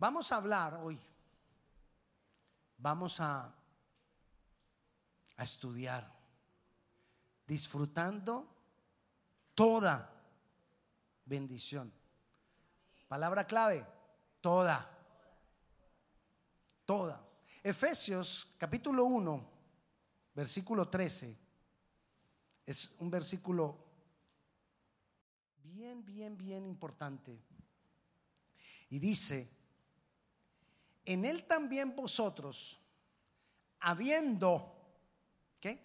Vamos a hablar hoy, vamos a, a estudiar, disfrutando toda bendición. Palabra clave, toda, toda. Efesios capítulo 1, versículo 13, es un versículo bien, bien, bien importante. Y dice, en él también vosotros, habiendo, ¿qué?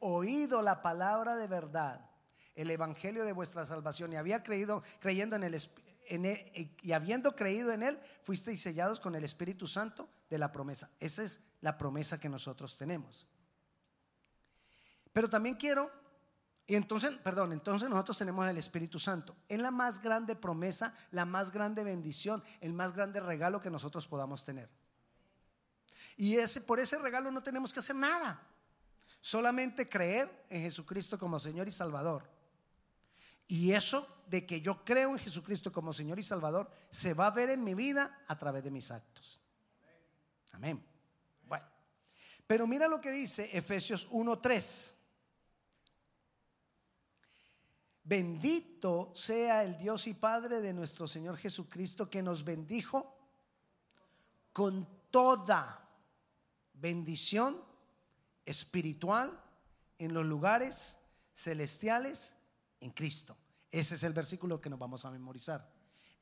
Oído la palabra de verdad, el evangelio de vuestra salvación y había creído, creyendo en en y habiendo creído en él, fuisteis sellados con el Espíritu Santo de la promesa. Esa es la promesa que nosotros tenemos. Pero también quiero y entonces, perdón, entonces nosotros tenemos el Espíritu Santo. Es la más grande promesa, la más grande bendición, el más grande regalo que nosotros podamos tener. Y ese, por ese regalo no tenemos que hacer nada. Solamente creer en Jesucristo como Señor y Salvador. Y eso de que yo creo en Jesucristo como Señor y Salvador se va a ver en mi vida a través de mis actos. Amén. Bueno, pero mira lo que dice Efesios 1:3. Bendito sea el Dios y Padre de nuestro Señor Jesucristo que nos bendijo con toda bendición espiritual en los lugares celestiales en Cristo. Ese es el versículo que nos vamos a memorizar.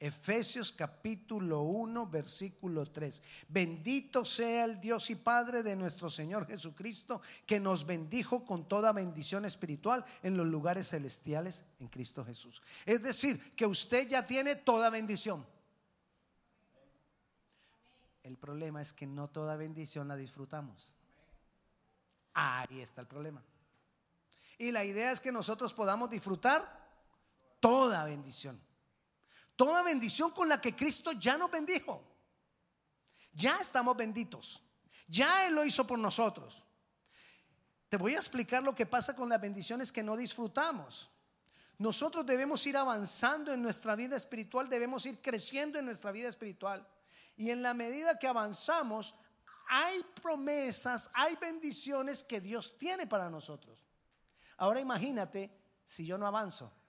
Efesios capítulo 1, versículo 3. Bendito sea el Dios y Padre de nuestro Señor Jesucristo, que nos bendijo con toda bendición espiritual en los lugares celestiales en Cristo Jesús. Es decir, que usted ya tiene toda bendición. El problema es que no toda bendición la disfrutamos. Ahí está el problema. Y la idea es que nosotros podamos disfrutar toda bendición. Toda bendición con la que Cristo ya nos bendijo. Ya estamos benditos. Ya Él lo hizo por nosotros. Te voy a explicar lo que pasa con las bendiciones que no disfrutamos. Nosotros debemos ir avanzando en nuestra vida espiritual, debemos ir creciendo en nuestra vida espiritual. Y en la medida que avanzamos, hay promesas, hay bendiciones que Dios tiene para nosotros. Ahora imagínate si yo no avanzo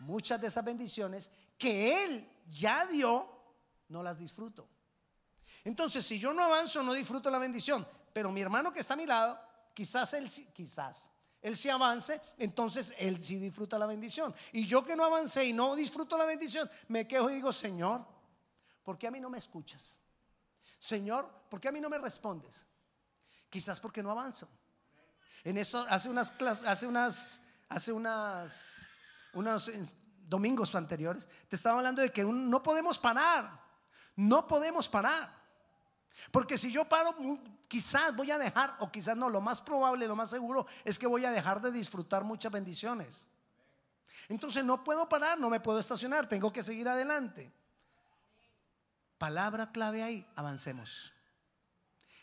muchas de esas bendiciones que Él ya dio, no las disfruto. Entonces, si yo no avanzo, no disfruto la bendición. Pero mi hermano que está a mi lado, quizás él, quizás, él sí avance, entonces él sí disfruta la bendición. Y yo que no avancé y no disfruto la bendición, me quejo y digo, Señor, ¿por qué a mí no me escuchas? Señor, ¿por qué a mí no me respondes? Quizás porque no avanzo. En eso, hace unas clases, hace unas, hace unas unos domingos anteriores, te estaba hablando de que no podemos parar, no podemos parar. Porque si yo paro, quizás voy a dejar, o quizás no, lo más probable, lo más seguro es que voy a dejar de disfrutar muchas bendiciones. Entonces no puedo parar, no me puedo estacionar, tengo que seguir adelante. Palabra clave ahí, avancemos.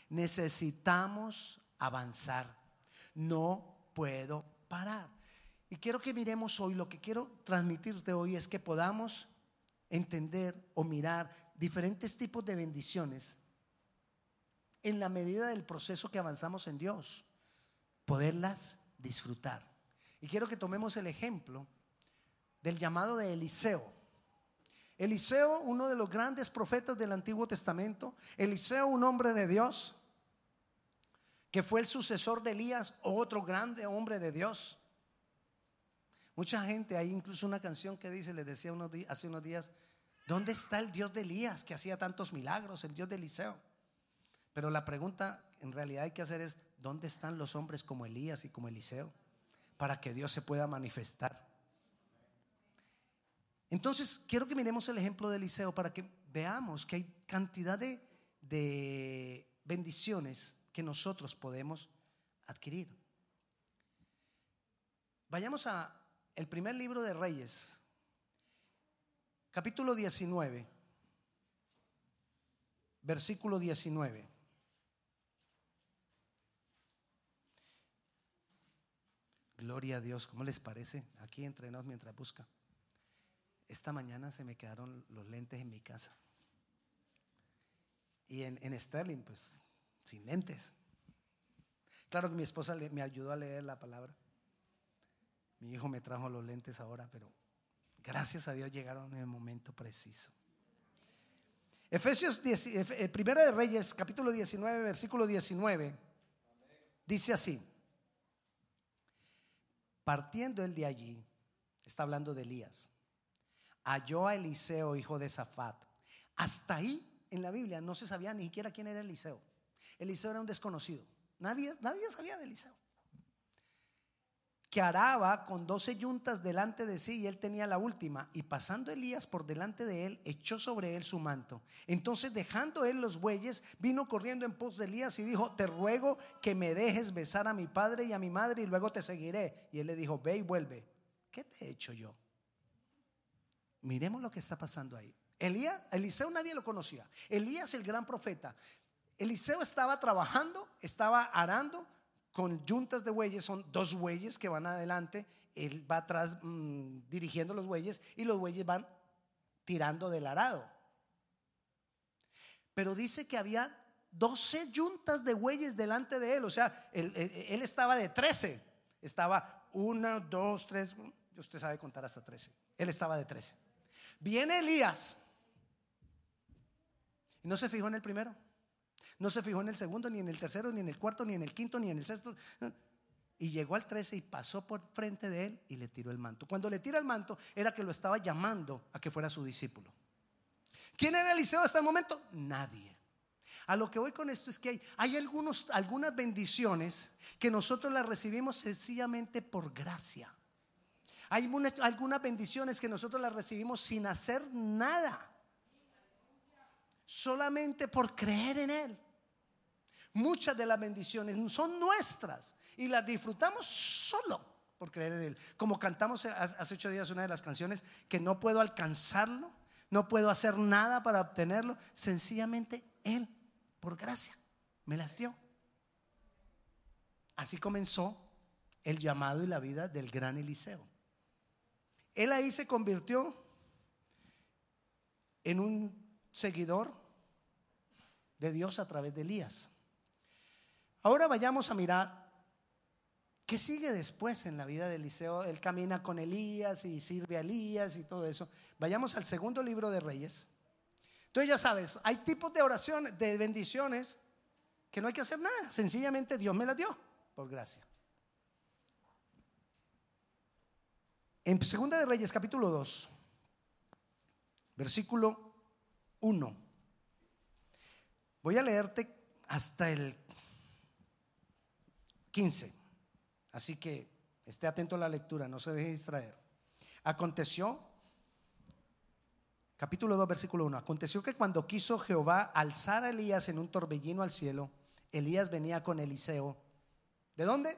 Necesitamos avanzar. No puedo parar. Y quiero que miremos hoy, lo que quiero transmitirte hoy es que podamos entender o mirar diferentes tipos de bendiciones en la medida del proceso que avanzamos en Dios, poderlas disfrutar. Y quiero que tomemos el ejemplo del llamado de Eliseo. Eliseo, uno de los grandes profetas del Antiguo Testamento, Eliseo, un hombre de Dios, que fue el sucesor de Elías, otro grande hombre de Dios. Mucha gente, hay incluso una canción que dice, les decía unos hace unos días, ¿dónde está el Dios de Elías que hacía tantos milagros, el Dios de Eliseo? Pero la pregunta en realidad hay que hacer es, ¿dónde están los hombres como Elías y como Eliseo? Para que Dios se pueda manifestar. Entonces, quiero que miremos el ejemplo de Eliseo para que veamos que hay cantidad de, de bendiciones que nosotros podemos adquirir. Vayamos a el primer libro de Reyes, capítulo 19, versículo 19. Gloria a Dios, ¿cómo les parece? Aquí entre mientras busca. Esta mañana se me quedaron los lentes en mi casa. Y en, en Sterling, pues, sin lentes. Claro que mi esposa me ayudó a leer la palabra. Mi hijo me trajo los lentes ahora, pero gracias a Dios llegaron en el momento preciso. Efesios 10, eh, Primera de Reyes, capítulo 19, versículo 19, dice así: Partiendo él de allí, está hablando de Elías, halló a Eliseo, hijo de Zafat. Hasta ahí en la Biblia no se sabía ni siquiera quién era Eliseo. Eliseo era un desconocido. Nadie, nadie sabía de Eliseo. Que araba con doce yuntas delante de sí y él tenía la última. Y pasando Elías por delante de él, echó sobre él su manto. Entonces dejando él los bueyes, vino corriendo en pos de Elías y dijo, te ruego que me dejes besar a mi padre y a mi madre y luego te seguiré. Y él le dijo, ve y vuelve. ¿Qué te he hecho yo? Miremos lo que está pasando ahí. Elías, Eliseo nadie lo conocía. Elías el gran profeta. Eliseo estaba trabajando, estaba arando con yuntas de bueyes, son dos bueyes que van adelante, él va atrás mm, dirigiendo los bueyes y los bueyes van tirando del arado. Pero dice que había 12 yuntas de bueyes delante de él, o sea, él, él estaba de 13, estaba una, dos, tres, usted sabe contar hasta 13, él estaba de 13. Viene Elías, y no se fijó en el primero. No se fijó en el segundo, ni en el tercero, ni en el cuarto, ni en el quinto, ni en el sexto. Y llegó al 13 y pasó por frente de él y le tiró el manto. Cuando le tira el manto era que lo estaba llamando a que fuera su discípulo. ¿Quién era Eliseo hasta el momento? Nadie. A lo que voy con esto es que hay, hay algunos, algunas bendiciones que nosotros las recibimos sencillamente por gracia. Hay algunas bendiciones que nosotros las recibimos sin hacer nada. Solamente por creer en Él. Muchas de las bendiciones son nuestras y las disfrutamos solo por creer en Él. Como cantamos hace ocho días una de las canciones, que no puedo alcanzarlo, no puedo hacer nada para obtenerlo, sencillamente Él, por gracia, me las dio. Así comenzó el llamado y la vida del gran Eliseo. Él ahí se convirtió en un seguidor de Dios a través de Elías. Ahora vayamos a mirar qué sigue después en la vida de Eliseo. Él camina con Elías y sirve a Elías y todo eso. Vayamos al segundo libro de Reyes. Entonces ya sabes, hay tipos de oraciones, de bendiciones que no hay que hacer nada. Sencillamente Dios me las dio por gracia. En Segunda de Reyes, capítulo 2, versículo 1. Voy a leerte hasta el 15. Así que esté atento a la lectura, no se deje distraer. Aconteció, capítulo 2, versículo 1. Aconteció que cuando quiso Jehová alzar a Elías en un torbellino al cielo, Elías venía con Eliseo. ¿De dónde?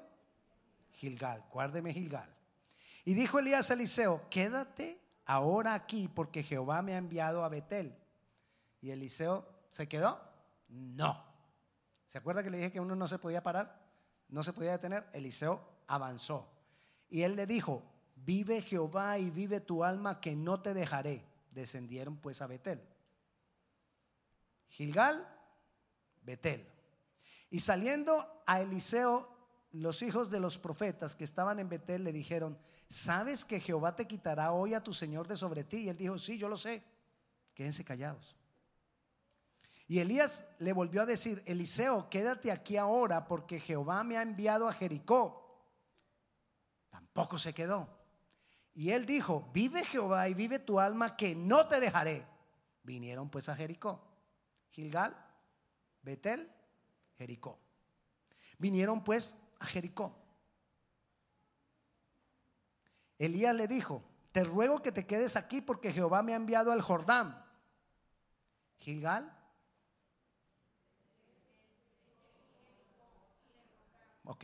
Gilgal, guárdeme Gilgal. Y dijo Elías a Eliseo, quédate ahora aquí porque Jehová me ha enviado a Betel. Y Eliseo se quedó. No. ¿Se acuerda que le dije que uno no se podía parar? No se podía detener. Eliseo avanzó. Y él le dijo, vive Jehová y vive tu alma que no te dejaré. Descendieron pues a Betel. Gilgal, Betel. Y saliendo a Eliseo, los hijos de los profetas que estaban en Betel le dijeron, ¿sabes que Jehová te quitará hoy a tu Señor de sobre ti? Y él dijo, sí, yo lo sé. Quédense callados. Y Elías le volvió a decir, Eliseo, quédate aquí ahora porque Jehová me ha enviado a Jericó. Tampoco se quedó. Y él dijo, vive Jehová y vive tu alma que no te dejaré. Vinieron pues a Jericó. Gilgal, Betel, Jericó. Vinieron pues a Jericó. Elías le dijo, te ruego que te quedes aquí porque Jehová me ha enviado al Jordán. Gilgal, Ok.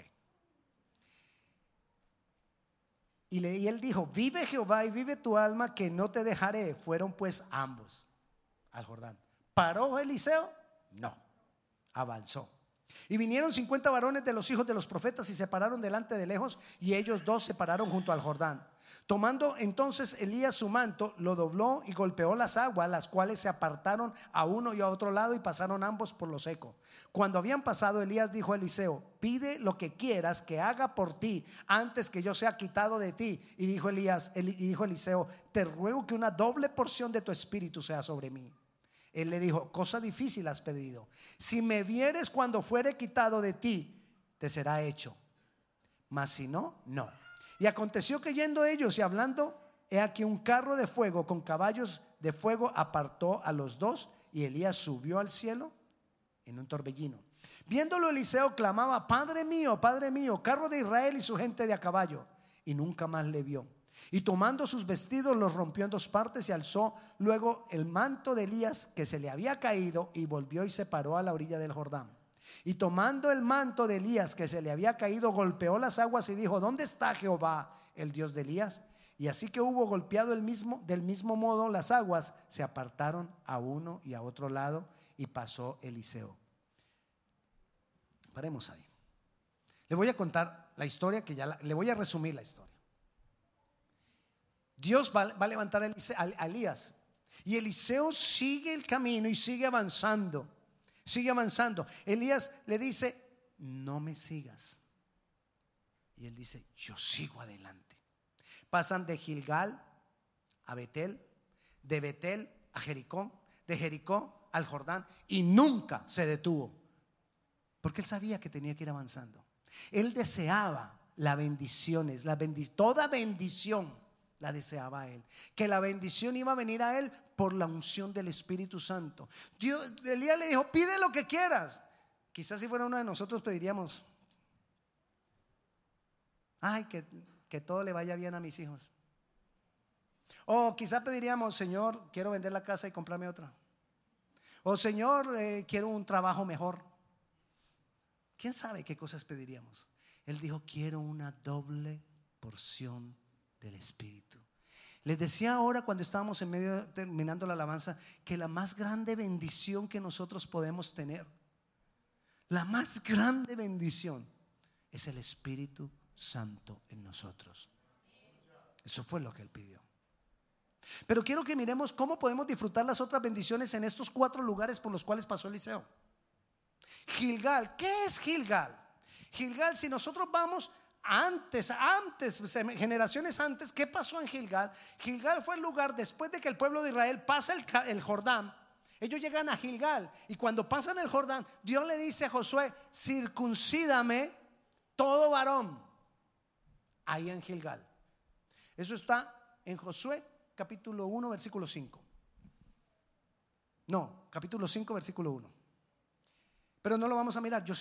Y, le, él dijo, vive Jehová y vive tu alma que no te dejaré. Fueron pues ambos al Jordán. ¿Paró Eliseo? No, avanzó. Y vinieron 50 varones de los hijos de los profetas y se pararon delante de lejos y ellos dos se pararon junto al Jordán. Tomando entonces Elías su manto, lo dobló y golpeó las aguas, las cuales se apartaron a uno y a otro lado y pasaron ambos por lo seco. Cuando habían pasado, Elías dijo a Eliseo, pide lo que quieras que haga por ti antes que yo sea quitado de ti. Y dijo Elías, y dijo Eliseo, te ruego que una doble porción de tu espíritu sea sobre mí. Él le dijo, cosa difícil has pedido. Si me vieres cuando fuere quitado de ti, te será hecho. Mas si no, no. Y aconteció que yendo ellos y hablando, he aquí un carro de fuego con caballos de fuego apartó a los dos y Elías subió al cielo en un torbellino. Viéndolo Eliseo clamaba, Padre mío, Padre mío, carro de Israel y su gente de a caballo. Y nunca más le vio. Y tomando sus vestidos los rompió en dos partes y alzó luego el manto de Elías que se le había caído y volvió y se paró a la orilla del Jordán. Y tomando el manto de Elías que se le había caído, golpeó las aguas y dijo, ¿dónde está Jehová, el Dios de Elías? Y así que hubo golpeado el mismo, del mismo modo las aguas, se apartaron a uno y a otro lado y pasó Eliseo. Paremos ahí. Le voy a contar la historia que ya le voy a resumir la historia. Dios va, a levantar a Elías y Eliseo sigue el camino y sigue avanzando. Sigue avanzando. Elías le dice, no me sigas. Y él dice, yo sigo adelante. Pasan de Gilgal a Betel, de Betel a Jericó, de Jericó al Jordán y nunca se detuvo. Porque él sabía que tenía que ir avanzando. Él deseaba las bendiciones, toda bendición la deseaba él. Que la bendición iba a venir a él por la unción del Espíritu Santo. Dios, Elías le dijo, pide lo que quieras. Quizás si fuera uno de nosotros pediríamos, ay, que, que todo le vaya bien a mis hijos. O quizás pediríamos, Señor, quiero vender la casa y comprarme otra. O Señor, eh, quiero un trabajo mejor. ¿Quién sabe qué cosas pediríamos? Él dijo, quiero una doble porción del Espíritu. Les decía ahora cuando estábamos en medio terminando la alabanza que la más grande bendición que nosotros podemos tener, la más grande bendición es el Espíritu Santo en nosotros. Eso fue lo que él pidió. Pero quiero que miremos cómo podemos disfrutar las otras bendiciones en estos cuatro lugares por los cuales pasó Eliseo. Gilgal, ¿qué es Gilgal? Gilgal, si nosotros vamos antes, antes, generaciones antes, ¿qué pasó en Gilgal? Gilgal fue el lugar después de que el pueblo de Israel pasa el, Jordán. Ellos llegan a Gilgal y cuando pasan el Jordán, Dios le dice a Josué, circuncídame todo varón. Ahí en Gilgal. Eso está en Josué capítulo 1, versículo 5. No, capítulo 5, versículo 1. Pero no lo vamos a mirar. Yo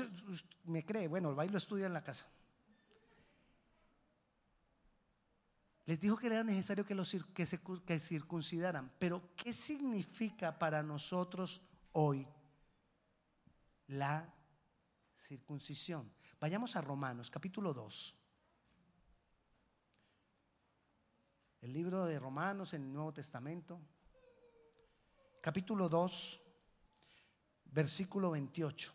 me cree, bueno, el baile estudia en la casa. Les dijo que era necesario que, los, que se que circuncidaran. Pero ¿qué significa para nosotros hoy la circuncisión? Vayamos a Romanos, capítulo 2. El libro de Romanos en el Nuevo Testamento, capítulo 2, versículo 28.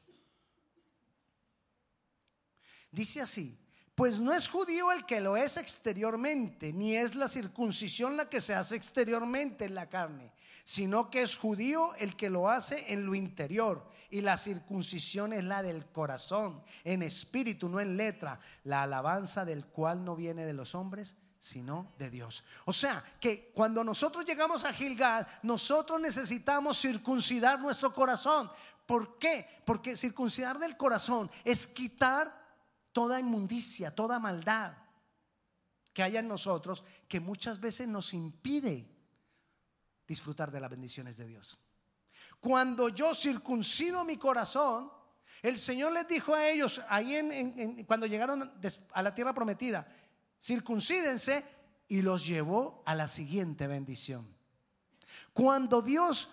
Dice así, pues no es judío el que lo es exteriormente, ni es la circuncisión la que se hace exteriormente en la carne, sino que es judío el que lo hace en lo interior. Y la circuncisión es la del corazón, en espíritu, no en letra, la alabanza del cual no viene de los hombres, sino de Dios. O sea, que cuando nosotros llegamos a Gilgal, nosotros necesitamos circuncidar nuestro corazón. ¿Por qué? Porque circuncidar del corazón es quitar toda inmundicia, toda maldad que haya en nosotros que muchas veces nos impide disfrutar de las bendiciones de Dios. Cuando yo circuncido mi corazón, el Señor les dijo a ellos ahí en, cuando llegaron a la tierra prometida, circuncídense y los llevó a la siguiente bendición. Cuando Dios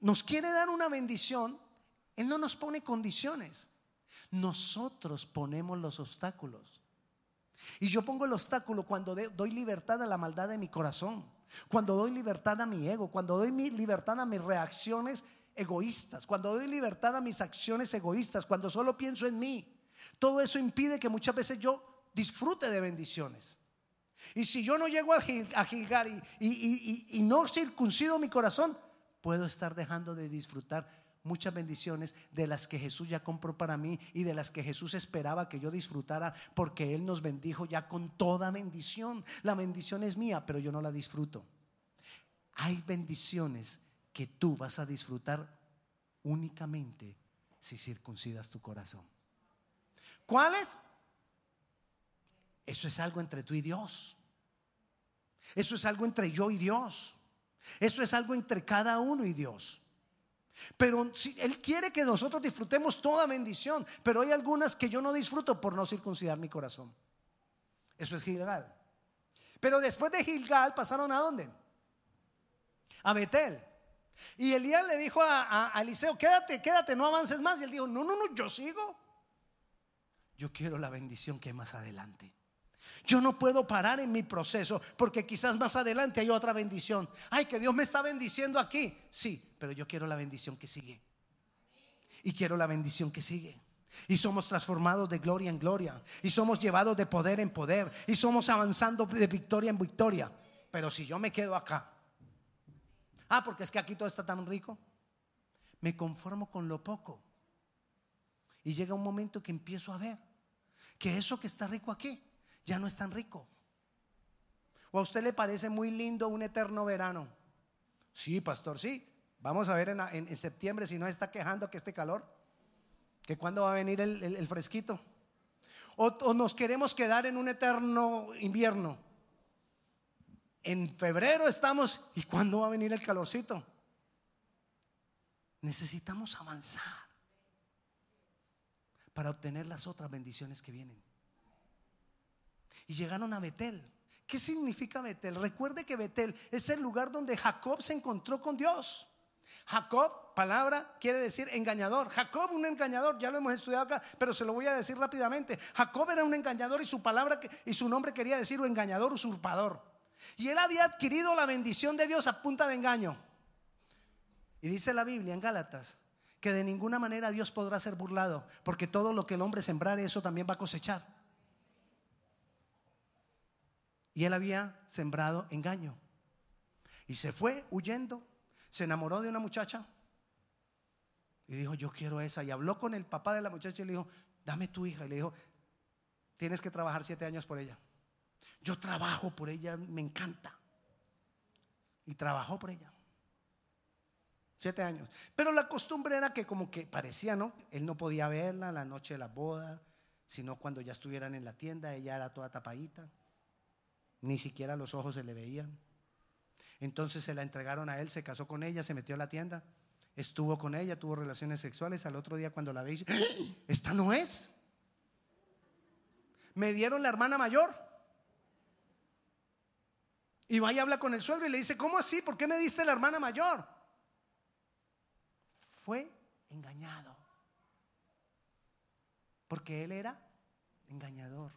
nos quiere dar una bendición, Él no nos pone condiciones. Nosotros ponemos los obstáculos. Y yo pongo el obstáculo cuando doy libertad a la maldad de mi corazón, cuando doy libertad a mi ego, cuando doy libertad a mis reacciones egoístas, cuando doy libertad a mis acciones egoístas, cuando solo pienso en mí. Todo eso impide que muchas veces yo disfrute de bendiciones. Y si yo no llego a Gilgal y, no circuncido mi corazón, puedo estar dejando de disfrutar muchas bendiciones de las que Jesús ya compró para mí y de las que Jesús esperaba que yo disfrutara porque Él nos bendijo ya con toda bendición. La bendición es mía, pero yo no la disfruto. Hay bendiciones que tú vas a disfrutar únicamente si circuncidas tu corazón. ¿Cuáles? Eso es algo entre tú y Dios. Eso es algo entre yo y Dios. Eso es algo entre cada uno y Dios. Pero Él quiere que nosotros disfrutemos toda bendición, pero hay algunas que yo no disfruto por no circuncidar mi corazón. Eso es Gilgal. Pero después de Gilgal pasaron a dónde? A Betel. Y Elías le dijo a, a Eliseo, quédate, quédate, no avances más. Y él dijo, no, no, no, yo sigo. Yo quiero la bendición que más adelante. Yo no puedo parar en mi proceso porque quizás más adelante hay otra bendición. Ay, que Dios me está bendiciendo aquí. Sí, pero yo quiero la bendición que sigue. Y quiero la bendición que sigue. Y somos transformados de gloria en gloria. Y somos llevados de poder en poder. Y somos avanzando de victoria en victoria. Pero si yo me quedo acá. Ah, porque es que aquí todo está tan rico. Me conformo con lo poco. Y llega un momento que empiezo a ver que eso que está rico aquí ya no es tan rico. ¿O a usted le parece muy lindo un eterno verano? Sí, pastor, sí. Vamos a ver en, septiembre si no está quejando que este calor, que cuándo va a venir el, fresquito. o nos queremos quedar en un eterno invierno. En febrero estamos, ¿y cuándo va a venir el calorcito? Necesitamos avanzar para obtener las otras bendiciones que vienen y llegaron a Betel. ¿Qué significa Betel? Recuerde que Betel es el lugar donde Jacob se encontró con Dios. Jacob, palabra, quiere decir engañador. Jacob, un engañador, ya lo hemos estudiado acá, pero se lo voy a decir rápidamente. Jacob era un engañador y su palabra y su nombre quería decir engañador, usurpador. Y él había adquirido la bendición de Dios a punta de engaño. Y dice la Biblia en Gálatas que de ninguna manera Dios podrá ser burlado, porque todo lo que el hombre sembrare, eso también va a cosechar. Y él había sembrado engaño. Y se fue huyendo, se enamoró de una muchacha y dijo, yo quiero esa. Y habló con el papá de la muchacha y le dijo, dame tu hija. Y le dijo, tienes que trabajar siete años por ella. Yo trabajo por ella, me encanta. Y trabajó por ella. Siete años. Pero la costumbre era que como que parecía, ¿no? Él no podía verla la noche de la boda, sino cuando ya estuvieran en la tienda, ella era toda tapadita. Ni siquiera los ojos se le veían. Entonces se la entregaron a él, se casó con ella, se metió a la tienda, estuvo con ella, tuvo relaciones sexuales. Al otro día cuando la veis, ¡Ah! esta no es. Me dieron la hermana mayor. Y va y habla con el suegro y le dice, ¿cómo así? ¿Por qué me diste la hermana mayor? Fue engañado. Porque él era engañador.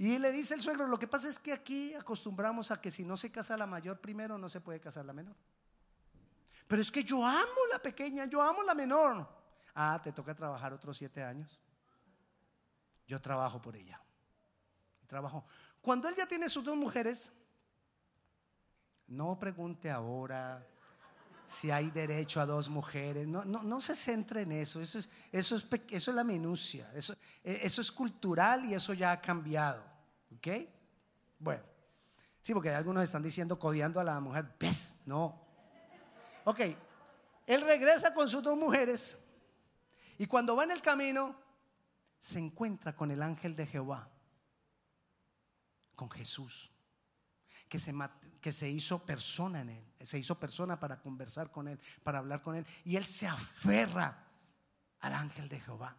Y le dice el suegro, lo que pasa es que aquí acostumbramos a que si no se casa la mayor primero, no se puede casar la menor. Pero es que yo amo la pequeña, yo amo la menor. Ah, te toca trabajar otros siete años. Yo trabajo por ella. Trabajo. Cuando él ya tiene sus dos mujeres, no pregunte ahora si hay derecho a dos mujeres. No, no, no se centre en eso. Eso es, eso es, eso es la minucia. Eso, eso es cultural y eso ya ha cambiado. ¿Ok? Bueno, sí, porque algunos están diciendo codiando a la mujer. ¿Ves? No. Ok, él regresa con sus dos mujeres y cuando va en el camino se encuentra con el ángel de Jehová, con Jesús, que se, que se hizo persona en él, se hizo persona para conversar con él, para hablar con él, y él se aferra al ángel de Jehová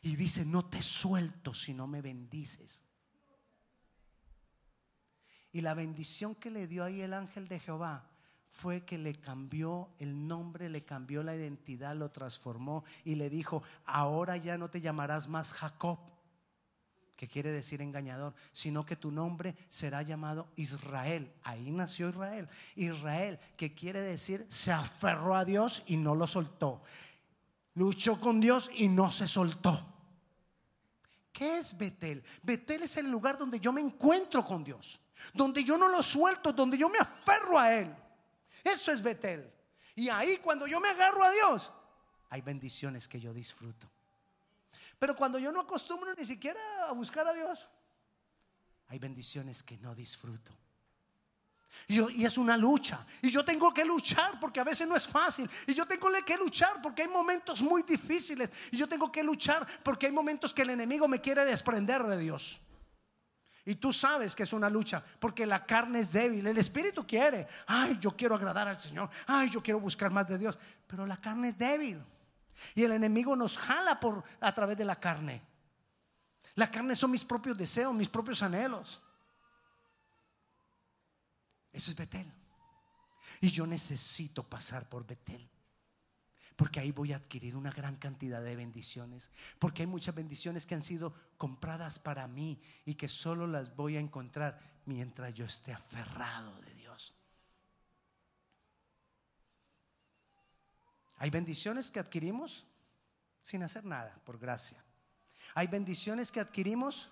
y dice, no te suelto si no me bendices. Y la bendición que le dio ahí el ángel de Jehová fue que le cambió el nombre, le cambió la identidad, lo transformó y le dijo, ahora ya no te llamarás más Jacob, que quiere decir engañador, sino que tu nombre será llamado Israel. Ahí nació Israel. Israel, que quiere decir, se aferró a Dios y no lo soltó. Luchó con Dios y no se soltó. ¿Qué es Betel? Betel es el lugar donde yo me encuentro con Dios, donde yo no lo suelto, donde yo me aferro a Él. Eso es Betel. Y ahí cuando yo me agarro a Dios, hay bendiciones que yo disfruto. Pero cuando yo no acostumbro ni siquiera a buscar a Dios, hay bendiciones que no disfruto. Y, es una lucha. Y yo tengo que luchar porque a veces no es fácil. Y yo tengo que luchar porque hay momentos muy difíciles. Y yo tengo que luchar porque hay momentos que el enemigo me quiere desprender de Dios. Y tú sabes que es una lucha porque la carne es débil. El espíritu quiere. Ay, yo quiero agradar al Señor. Ay, yo quiero buscar más de Dios. Pero la carne es débil. Y el enemigo nos jala por, a través de la carne. La carne son mis propios deseos, mis propios anhelos. Eso es Betel. Y yo necesito pasar por Betel. Porque ahí voy a adquirir una gran cantidad de bendiciones. Porque hay muchas bendiciones que han sido compradas para mí y que solo las voy a encontrar mientras yo esté aferrado de Dios. Hay bendiciones que adquirimos sin hacer nada, por gracia. Hay bendiciones que adquirimos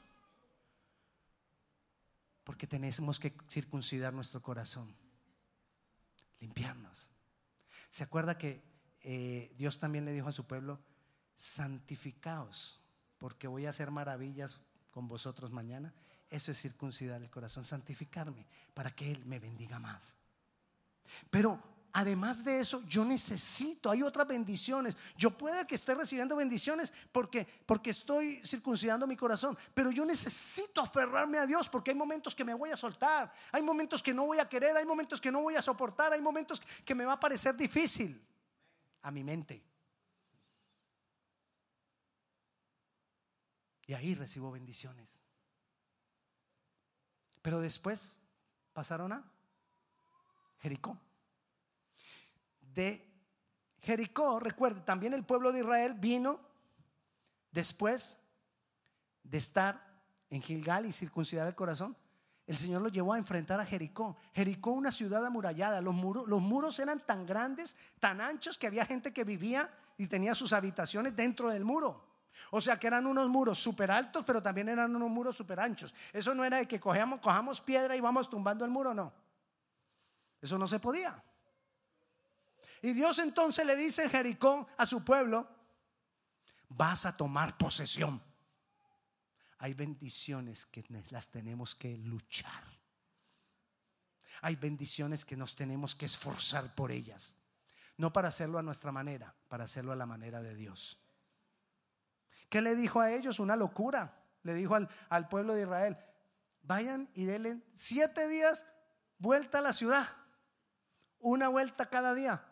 porque tenemos que circuncidar nuestro corazón, limpiarnos. ¿Se acuerda que eh, Dios también le dijo a su pueblo, santificaos, porque voy a hacer maravillas con vosotros mañana? Eso es circuncidar el corazón, santificarme, para que Él me bendiga más. Pero además de eso, yo necesito, hay otras bendiciones. Yo puede que esté recibiendo bendiciones porque, porque estoy circuncidando mi corazón, pero yo necesito aferrarme a Dios porque hay momentos que me voy a soltar, hay momentos que no voy a querer, hay momentos que no voy a soportar, hay momentos que me va a parecer difícil a mi mente. Y ahí recibo bendiciones. Pero después pasaron a Jericó de Jericó, recuerde, también el pueblo de Israel vino después de estar en Gilgal y circuncidar el corazón. El Señor lo llevó a enfrentar a Jericó. Jericó, una ciudad amurallada. Los muros, los muros eran tan grandes, tan anchos, que había gente que vivía y tenía sus habitaciones dentro del muro. O sea que eran unos muros súper altos, pero también eran unos muros súper anchos. Eso no era de que cogemos, cojamos piedra y vamos tumbando el muro, no. Eso no se podía. Y Dios entonces le dice en Jericó a su pueblo, vas a tomar posesión. Hay bendiciones que las tenemos que luchar. Hay bendiciones que nos tenemos que esforzar por ellas. No para hacerlo a nuestra manera, para hacerlo a la manera de Dios. ¿Qué le dijo a ellos? Una locura. Le dijo al, al pueblo de Israel, vayan y denle siete días vuelta a la ciudad. Una vuelta cada día.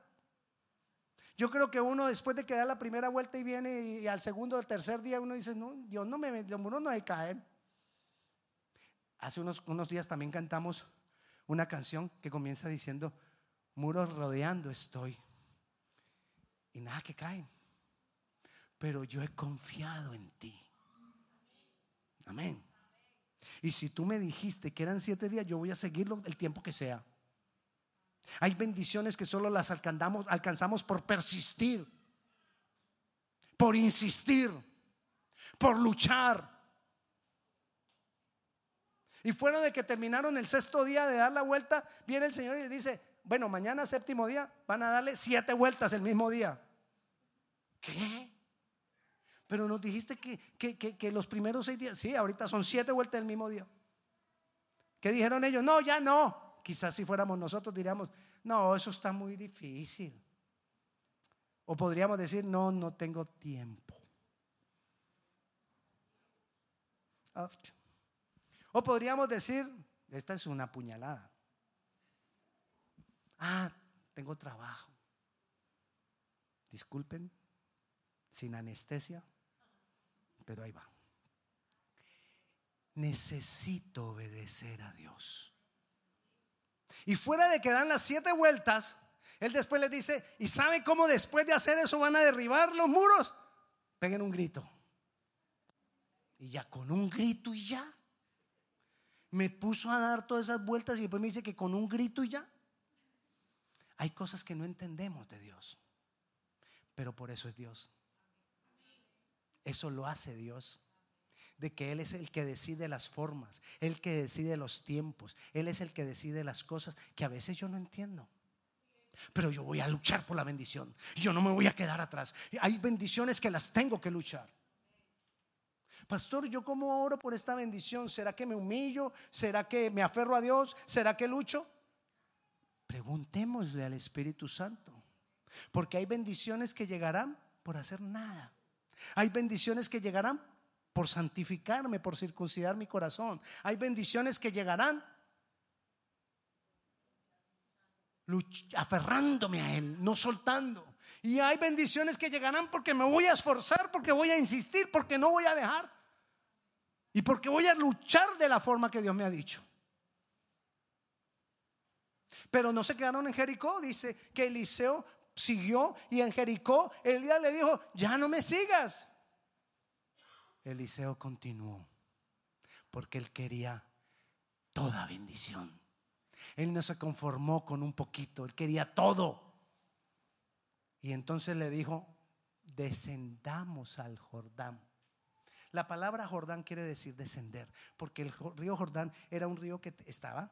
Yo creo que uno después de que da la primera vuelta y viene y al segundo o tercer día uno dice, no, Dios no me, los muros no hay caer. Hace unos, unos días también cantamos una canción que comienza diciendo, muros rodeando estoy. Y nada que caen. Pero yo he confiado en ti. Amén. Y si tú me dijiste que eran siete días, yo voy a seguirlo el tiempo que sea. Hay bendiciones que solo las alcanzamos, alcanzamos por persistir, por insistir, por luchar. Y fuera de que terminaron el sexto día de dar la vuelta, viene el Señor y le dice, bueno, mañana séptimo día van a darle siete vueltas el mismo día. ¿Qué? Pero nos dijiste que, que, los primeros seis días, sí, ahorita son siete vueltas el mismo día. ¿Qué dijeron ellos? No, ya no. Quizás si fuéramos nosotros diríamos, no, eso está muy difícil. O podríamos decir, no, no tengo tiempo. O podríamos decir, esta es una puñalada. Ah, tengo trabajo. Disculpen, sin anestesia, pero ahí va. Necesito obedecer a Dios. Y fuera de que dan las siete vueltas, él después les dice, ¿y sabe cómo después de hacer eso van a derribar los muros? Peguen un grito. Y ya con un grito y ya. Me puso a dar todas esas vueltas y después me dice que con un grito y ya. Hay cosas que no entendemos de Dios. Pero por eso es Dios. Eso lo hace Dios. De que Él es el que decide las formas, el que decide los tiempos, Él es el que decide las cosas que a veces yo no entiendo. Pero yo voy a luchar por la bendición. Yo no me voy a quedar atrás. Hay bendiciones que las tengo que luchar. Pastor, ¿yo cómo oro por esta bendición? ¿Será que me humillo? ¿Será que me aferro a Dios? ¿Será que lucho? Preguntémosle al Espíritu Santo. Porque hay bendiciones que llegarán por hacer nada. Hay bendiciones que llegarán por santificarme, por circuncidar mi corazón. Hay bendiciones que llegarán aferrándome a Él, no soltando. Y hay bendiciones que llegarán porque me voy a esforzar, porque voy a insistir, porque no voy a dejar. Y porque voy a luchar de la forma que Dios me ha dicho. Pero no se quedaron en Jericó. Dice que Eliseo siguió y en Jericó el día le dijo, ya no me sigas. Eliseo continuó porque él quería toda bendición. Él no se conformó con un poquito, él quería todo. Y entonces le dijo, descendamos al Jordán. La palabra Jordán quiere decir descender, porque el río Jordán era un río que estaba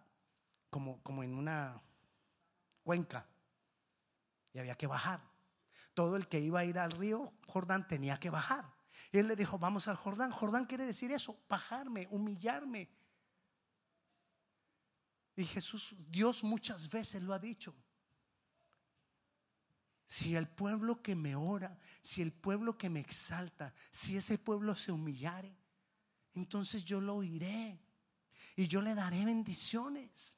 como, como en una cuenca y había que bajar. Todo el que iba a ir al río Jordán tenía que bajar. Y él le dijo, vamos al Jordán. Jordán quiere decir eso, bajarme, humillarme. Y Jesús, Dios muchas veces lo ha dicho. Si el pueblo que me ora, si el pueblo que me exalta, si ese pueblo se humillare, entonces yo lo oiré y yo le daré bendiciones.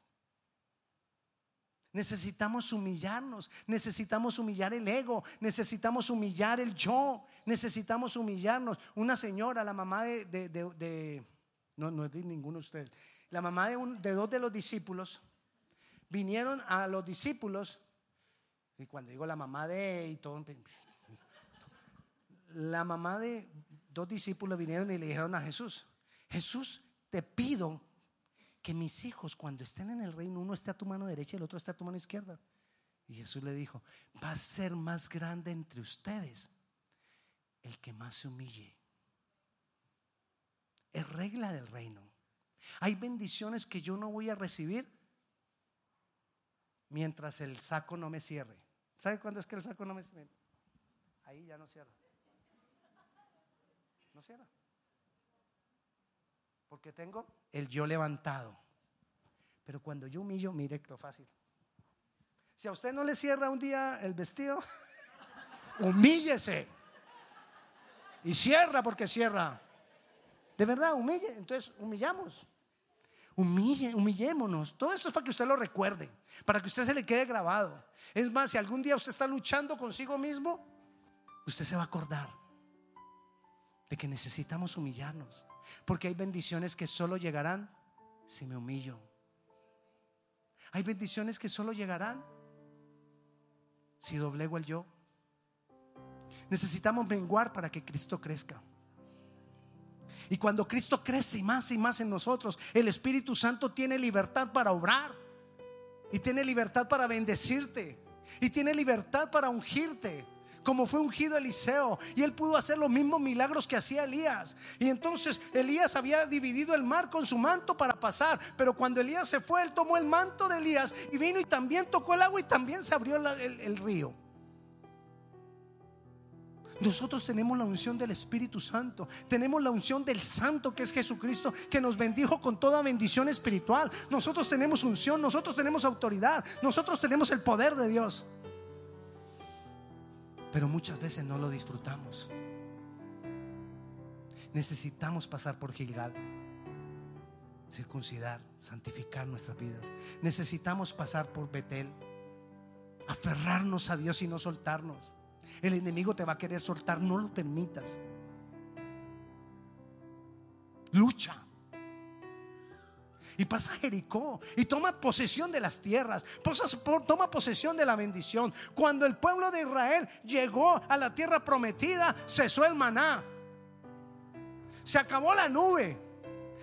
Necesitamos humillarnos, necesitamos humillar el ego, necesitamos humillar el yo, necesitamos humillarnos. Una señora, la mamá de, no, no es de ninguno de ustedes, la mamá de, de dos de los discípulos, vinieron a los discípulos, y cuando digo la mamá de y todo, la mamá de dos discípulos vinieron y le dijeron a Jesús, Jesús, te pido que mis hijos cuando estén en el reino, uno esté a tu mano derecha y el otro esté a tu mano izquierda. Y Jesús le dijo, va a ser más grande entre ustedes el que más se humille. Es regla del reino. Hay bendiciones que yo no voy a recibir mientras el saco no me cierre. ¿Sabe cuándo es que el saco no me cierre? Ahí ya no cierra. No cierra. Porque tengo el yo levantado. Pero cuando yo humillo, mire lo fácil. Si a usted no le cierra un día el vestido, humíllese. Y cierra porque cierra. De verdad, humille. Entonces, humillamos. Humille, humillémonos. Todo esto es para que usted lo recuerde, para que usted se le quede grabado. Es más, si algún día usted está luchando consigo mismo, usted se va a acordar de que necesitamos humillarnos. Porque hay bendiciones que solo llegarán si me humillo. Hay bendiciones que solo llegarán si doblego el yo. Necesitamos menguar para que Cristo crezca. Y cuando Cristo crece más y más en nosotros, el Espíritu Santo tiene libertad para obrar. Y tiene libertad para bendecirte. Y tiene libertad para ungirte como fue ungido Eliseo. Y él pudo hacer los mismos milagros que hacía Elías. Y entonces Elías había dividido el mar con su manto para pasar. Pero cuando Elías se fue, él tomó el manto de Elías y vino y también tocó el agua y también se abrió el, el río. Nosotros tenemos la unción del Espíritu Santo, tenemos la unción del Santo que es Jesucristo, que nos bendijo con toda bendición espiritual. Nosotros tenemos unción, nosotros tenemos autoridad, nosotros tenemos el poder de Dios pero muchas veces no lo disfrutamos. Necesitamos pasar por Gilgal, circuncidar, santificar nuestras vidas. Necesitamos pasar por Betel, aferrarnos a Dios y no soltarnos. El enemigo te va a querer soltar, no lo permitas. Lucha y pasa a Jericó y toma posesión de las tierras, toma posesión de la bendición. Cuando el pueblo de Israel llegó a la tierra prometida, cesó el maná, se acabó la nube,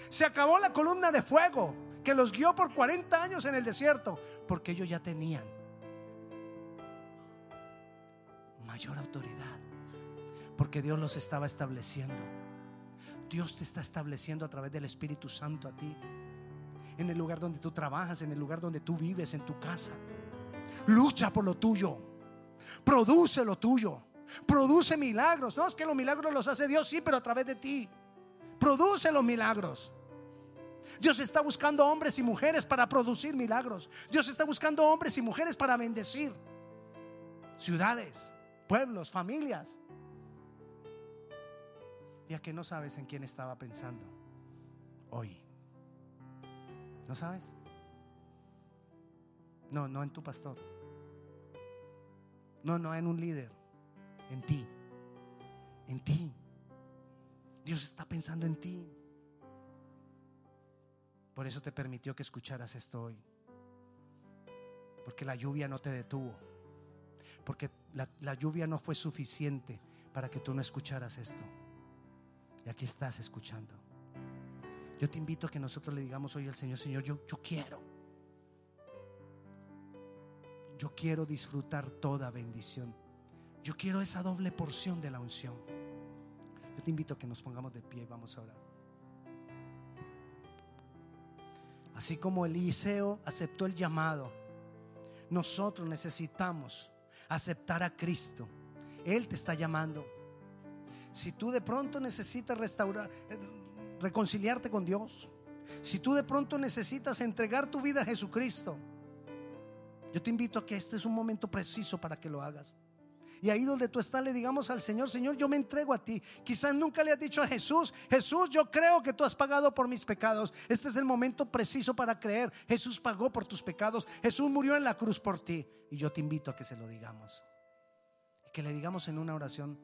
se acabó la columna de fuego que los guió por 40 años en el desierto, porque ellos ya tenían mayor autoridad, porque Dios los estaba estableciendo. Dios te está estableciendo a través del Espíritu Santo a ti. En el lugar donde tú trabajas, en el lugar donde tú vives, en tu casa. Lucha por lo tuyo. Produce lo tuyo. Produce milagros. No es que los milagros los hace Dios, sí, pero a través de ti. Produce los milagros. Dios está buscando hombres y mujeres para producir milagros. Dios está buscando hombres y mujeres para bendecir ciudades, pueblos, familias. ¿Y a que no sabes en quién estaba pensando hoy? ¿No sabes? No, no en tu pastor. No, no en un líder. En ti. En ti. Dios está pensando en ti. Por eso te permitió que escucharas esto hoy. Porque la lluvia no te detuvo. Porque la, la, lluvia no fue suficiente para que tú no escucharas esto. Y aquí estás escuchando. Yo te invito a que nosotros le digamos hoy al Señor, Señor, yo, yo quiero. Yo quiero disfrutar toda bendición. Yo quiero esa doble porción de la unción. Yo te invito a que nos pongamos de pie y vamos a orar. Así como Eliseo aceptó el llamado, nosotros necesitamos aceptar a Cristo. Él te está llamando. Si tú de pronto necesitas restaurar, eh, reconciliarte con Dios, si tú de pronto necesitas entregar tu vida a Jesucristo, yo te invito a que este es un momento preciso para que lo hagas. Y ahí donde tú estás le digamos al Señor, Señor, yo me entrego a ti. Quizás nunca le has dicho a Jesús, Jesús, yo creo que tú has pagado por mis pecados. Este es el momento preciso para creer. Jesús pagó por tus pecados. Jesús murió en la cruz por ti. Y yo te invito a que se lo digamos. Y que le digamos en una oración,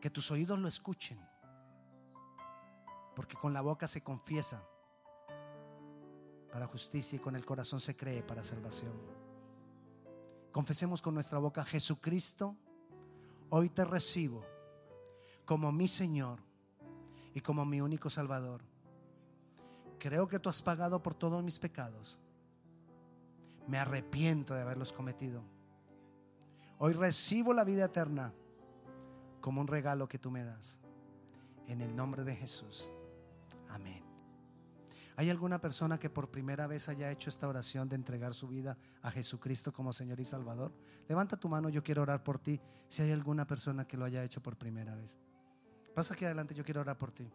que tus oídos lo escuchen. Porque con la boca se confiesa para justicia y con el corazón se cree para salvación. Confesemos con nuestra boca, Jesucristo, hoy te recibo como mi Señor y como mi único Salvador. Creo que tú has pagado por todos mis pecados. Me arrepiento de haberlos cometido. Hoy recibo la vida eterna como un regalo que tú me das. En el nombre de Jesús. Amén. ¿Hay alguna persona que por primera vez haya hecho esta oración de entregar su vida a Jesucristo como Señor y Salvador? Levanta tu mano, yo quiero orar por ti. Si hay alguna persona que lo haya hecho por primera vez. Pasa aquí adelante, yo quiero orar por ti.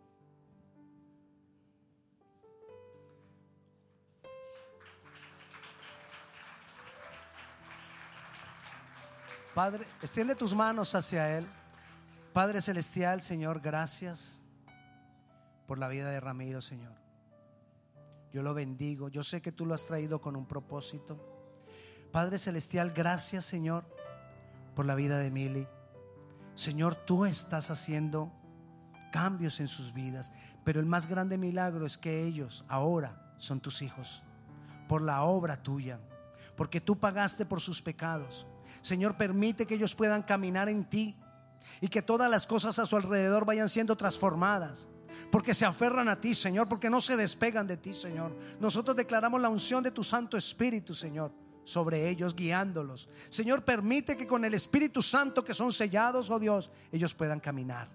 Padre, extiende tus manos hacia Él. Padre Celestial, Señor, gracias por la vida de Ramiro, Señor. Yo lo bendigo. Yo sé que tú lo has traído con un propósito. Padre Celestial, gracias, Señor, por la vida de Mili. Señor, tú estás haciendo cambios en sus vidas, pero el más grande milagro es que ellos ahora son tus hijos, por la obra tuya, porque tú pagaste por sus pecados. Señor, permite que ellos puedan caminar en ti y que todas las cosas a su alrededor vayan siendo transformadas. Porque se aferran a ti, Señor, porque no se despegan de ti, Señor. Nosotros declaramos la unción de tu Santo Espíritu, Señor, sobre ellos, guiándolos. Señor, permite que con el Espíritu Santo que son sellados, oh Dios, ellos puedan caminar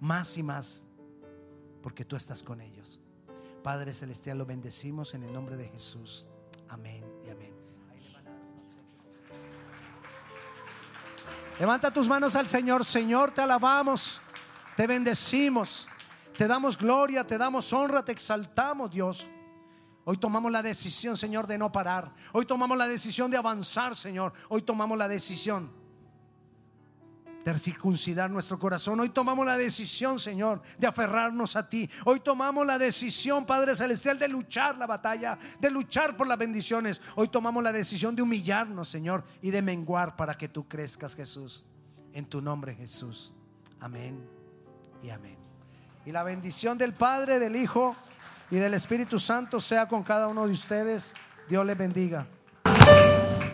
más y más, porque tú estás con ellos. Padre Celestial, lo bendecimos en el nombre de Jesús. Amén y amén. Levanta tus manos al Señor. Señor, te alabamos, te bendecimos, te damos gloria, te damos honra, te exaltamos, Dios. Hoy tomamos la decisión, Señor, de no parar. Hoy tomamos la decisión de avanzar, Señor. Hoy tomamos la decisión de circuncidar nuestro corazón. Hoy tomamos la decisión, Señor, de aferrarnos a ti. Hoy tomamos la decisión, Padre Celestial, de luchar la batalla, de luchar por las bendiciones. Hoy tomamos la decisión de humillarnos, Señor, y de menguar para que tú crezcas, Jesús. En tu nombre, Jesús. Amén y amén. Y la bendición del Padre, del Hijo y del Espíritu Santo sea con cada uno de ustedes. Dios les bendiga.